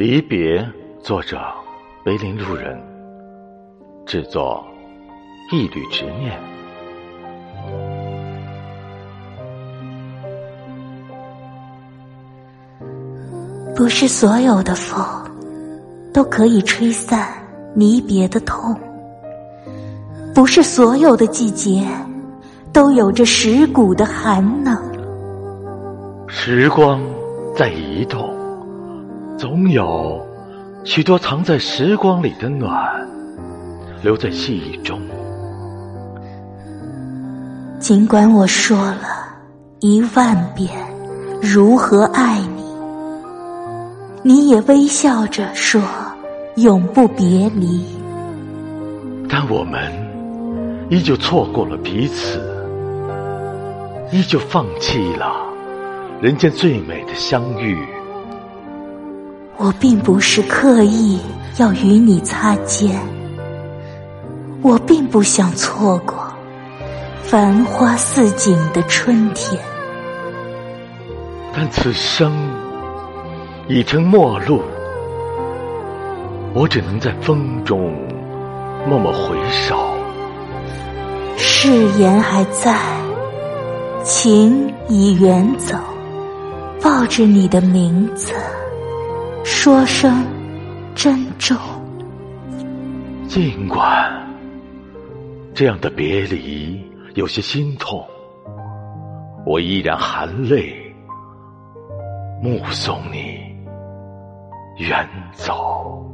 离别，作者：碑林路人，制作：一缕执念。不是所有的风都可以吹散离别的痛，不是所有的季节都有着蚀骨的寒冷。时光在移动。总有许多藏在时光里的暖，留在记忆中。尽管我说了一万遍如何爱你，你也微笑着说永不别离。但我们依旧错过了彼此，依旧放弃了人间最美的相遇。我并不是刻意要与你擦肩，我并不想错过繁花似锦的春天。但此生已成陌路，我只能在风中默默回首。誓言还在，情已远走，抱着你的名字。说声珍重，尽管这样的别离有些心痛，我依然含泪目送你远走。